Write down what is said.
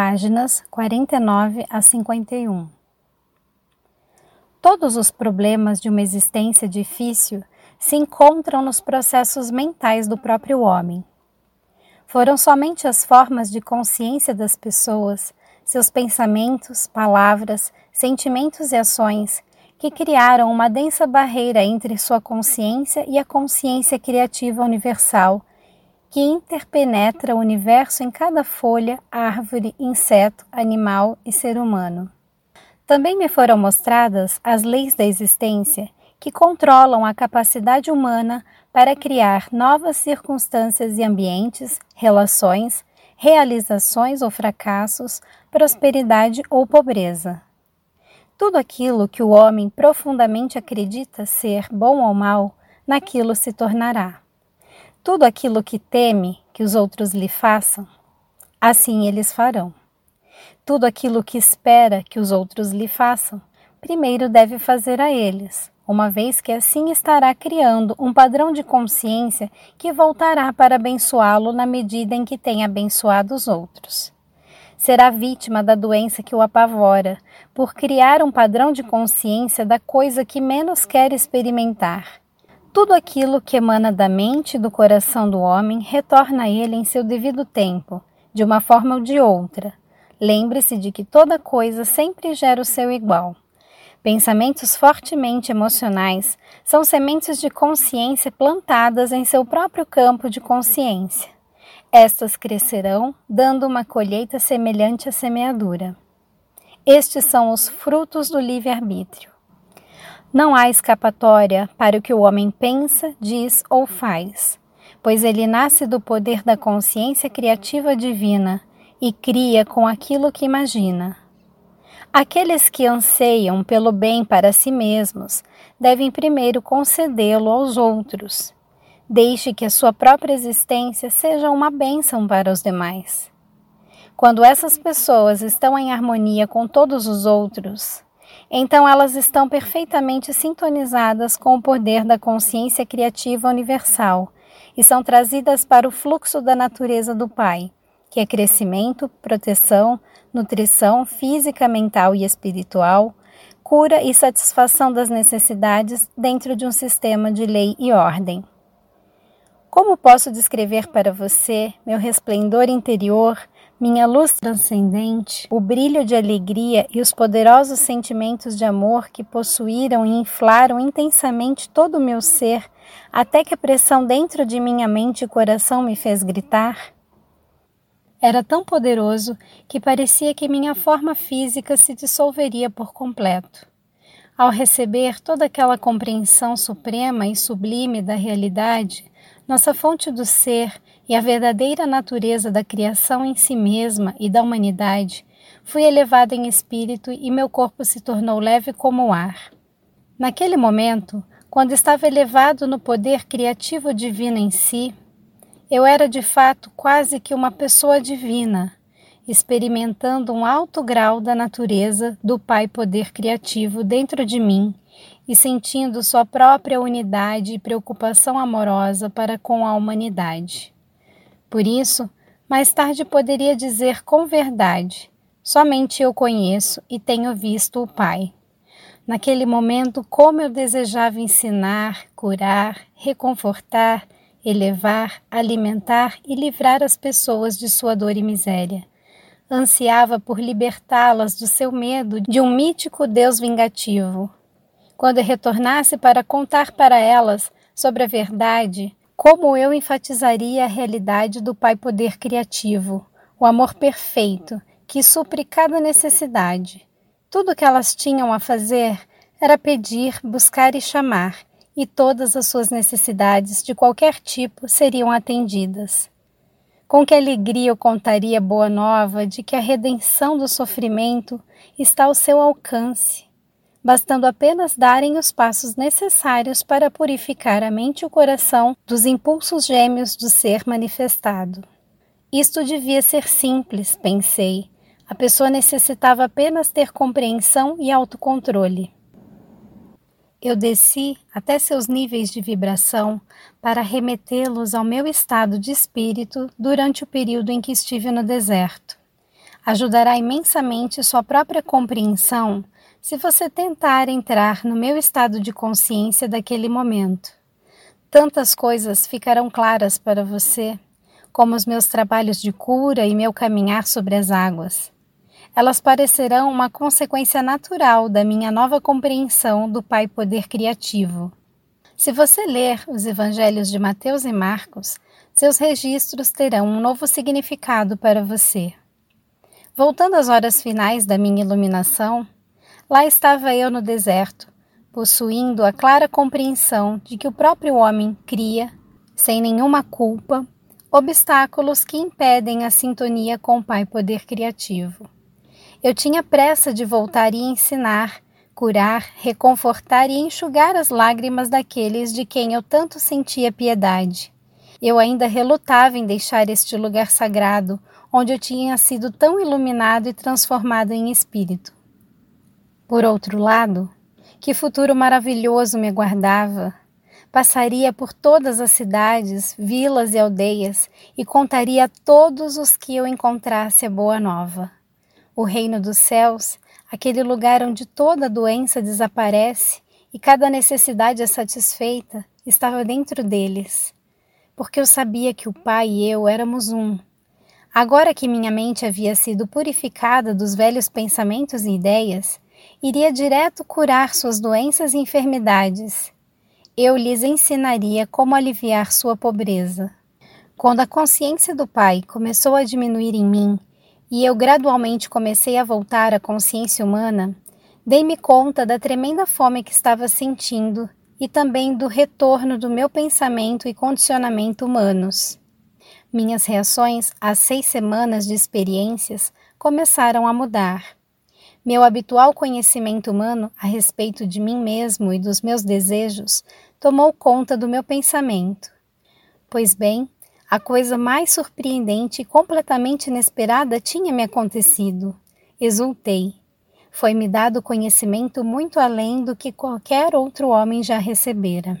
páginas 49 a 51. Todos os problemas de uma existência difícil se encontram nos processos mentais do próprio homem. Foram somente as formas de consciência das pessoas, seus pensamentos, palavras, sentimentos e ações que criaram uma densa barreira entre sua consciência e a consciência criativa universal que interpenetra o universo em cada folha, árvore, inseto, animal e ser humano. Também me foram mostradas as leis da existência que controlam a capacidade humana para criar novas circunstâncias e ambientes, relações, realizações ou fracassos, prosperidade ou pobreza. Tudo aquilo que o homem profundamente acredita ser bom ou mal, naquilo se tornará tudo aquilo que teme que os outros lhe façam, assim eles farão. Tudo aquilo que espera que os outros lhe façam, primeiro deve fazer a eles, uma vez que assim estará criando um padrão de consciência que voltará para abençoá-lo na medida em que tem abençoado os outros. Será vítima da doença que o apavora, por criar um padrão de consciência da coisa que menos quer experimentar tudo aquilo que emana da mente e do coração do homem retorna a ele em seu devido tempo, de uma forma ou de outra. Lembre-se de que toda coisa sempre gera o seu igual. Pensamentos fortemente emocionais são sementes de consciência plantadas em seu próprio campo de consciência. Estas crescerão, dando uma colheita semelhante à semeadura. Estes são os frutos do livre-arbítrio. Não há escapatória para o que o homem pensa, diz ou faz, pois ele nasce do poder da consciência criativa divina e cria com aquilo que imagina. Aqueles que anseiam pelo bem para si mesmos devem primeiro concedê-lo aos outros. Deixe que a sua própria existência seja uma bênção para os demais. Quando essas pessoas estão em harmonia com todos os outros, então elas estão perfeitamente sintonizadas com o poder da consciência criativa universal e são trazidas para o fluxo da natureza do Pai, que é crescimento, proteção, nutrição física, mental e espiritual, cura e satisfação das necessidades dentro de um sistema de lei e ordem. Como posso descrever para você meu resplendor interior minha luz transcendente, o brilho de alegria e os poderosos sentimentos de amor que possuíram e inflaram intensamente todo o meu ser, até que a pressão dentro de minha mente e coração me fez gritar? Era tão poderoso que parecia que minha forma física se dissolveria por completo. Ao receber toda aquela compreensão suprema e sublime da realidade, nossa fonte do ser e a verdadeira natureza da criação em si mesma e da humanidade, fui elevado em espírito e meu corpo se tornou leve como o ar. Naquele momento, quando estava elevado no poder criativo divino em si, eu era de fato quase que uma pessoa divina, experimentando um alto grau da natureza do Pai Poder Criativo dentro de mim e sentindo sua própria unidade e preocupação amorosa para com a humanidade. Por isso, mais tarde poderia dizer com verdade: somente eu conheço e tenho visto o Pai. Naquele momento, como eu desejava ensinar, curar, reconfortar, elevar, alimentar e livrar as pessoas de sua dor e miséria. Ansiava por libertá-las do seu medo de um mítico Deus vingativo. Quando retornasse para contar para elas sobre a verdade, como eu enfatizaria a realidade do Pai Poder Criativo, o amor perfeito que supre cada necessidade. Tudo o que elas tinham a fazer era pedir, buscar e chamar, e todas as suas necessidades de qualquer tipo seriam atendidas. Com que alegria eu contaria boa nova de que a redenção do sofrimento está ao seu alcance bastando apenas darem os passos necessários para purificar a mente e o coração dos impulsos gêmeos do ser manifestado. Isto devia ser simples, pensei. A pessoa necessitava apenas ter compreensão e autocontrole. Eu desci até seus níveis de vibração para remetê-los ao meu estado de espírito durante o período em que estive no deserto. Ajudará imensamente sua própria compreensão se você tentar entrar no meu estado de consciência daquele momento. Tantas coisas ficarão claras para você, como os meus trabalhos de cura e meu caminhar sobre as águas. Elas parecerão uma consequência natural da minha nova compreensão do Pai Poder Criativo. Se você ler os evangelhos de Mateus e Marcos, seus registros terão um novo significado para você. Voltando às horas finais da minha iluminação, lá estava eu no deserto, possuindo a clara compreensão de que o próprio homem cria, sem nenhuma culpa, obstáculos que impedem a sintonia com o Pai Poder Criativo. Eu tinha pressa de voltar e ensinar, curar, reconfortar e enxugar as lágrimas daqueles de quem eu tanto sentia piedade. Eu ainda relutava em deixar este lugar sagrado, onde eu tinha sido tão iluminado e transformado em espírito. Por outro lado, que futuro maravilhoso me aguardava! Passaria por todas as cidades, vilas e aldeias e contaria a todos os que eu encontrasse a boa nova. O reino dos céus, aquele lugar onde toda doença desaparece e cada necessidade é satisfeita, estava dentro deles. Porque eu sabia que o Pai e eu éramos um. Agora que minha mente havia sido purificada dos velhos pensamentos e ideias, iria direto curar suas doenças e enfermidades. Eu lhes ensinaria como aliviar sua pobreza. Quando a consciência do Pai começou a diminuir em mim e eu gradualmente comecei a voltar à consciência humana, dei-me conta da tremenda fome que estava sentindo e também do retorno do meu pensamento e condicionamento humanos. Minhas reações às seis semanas de experiências começaram a mudar. Meu habitual conhecimento humano a respeito de mim mesmo e dos meus desejos tomou conta do meu pensamento. Pois bem, a coisa mais surpreendente e completamente inesperada tinha me acontecido. Exultei. Foi-me dado conhecimento muito além do que qualquer outro homem já recebera.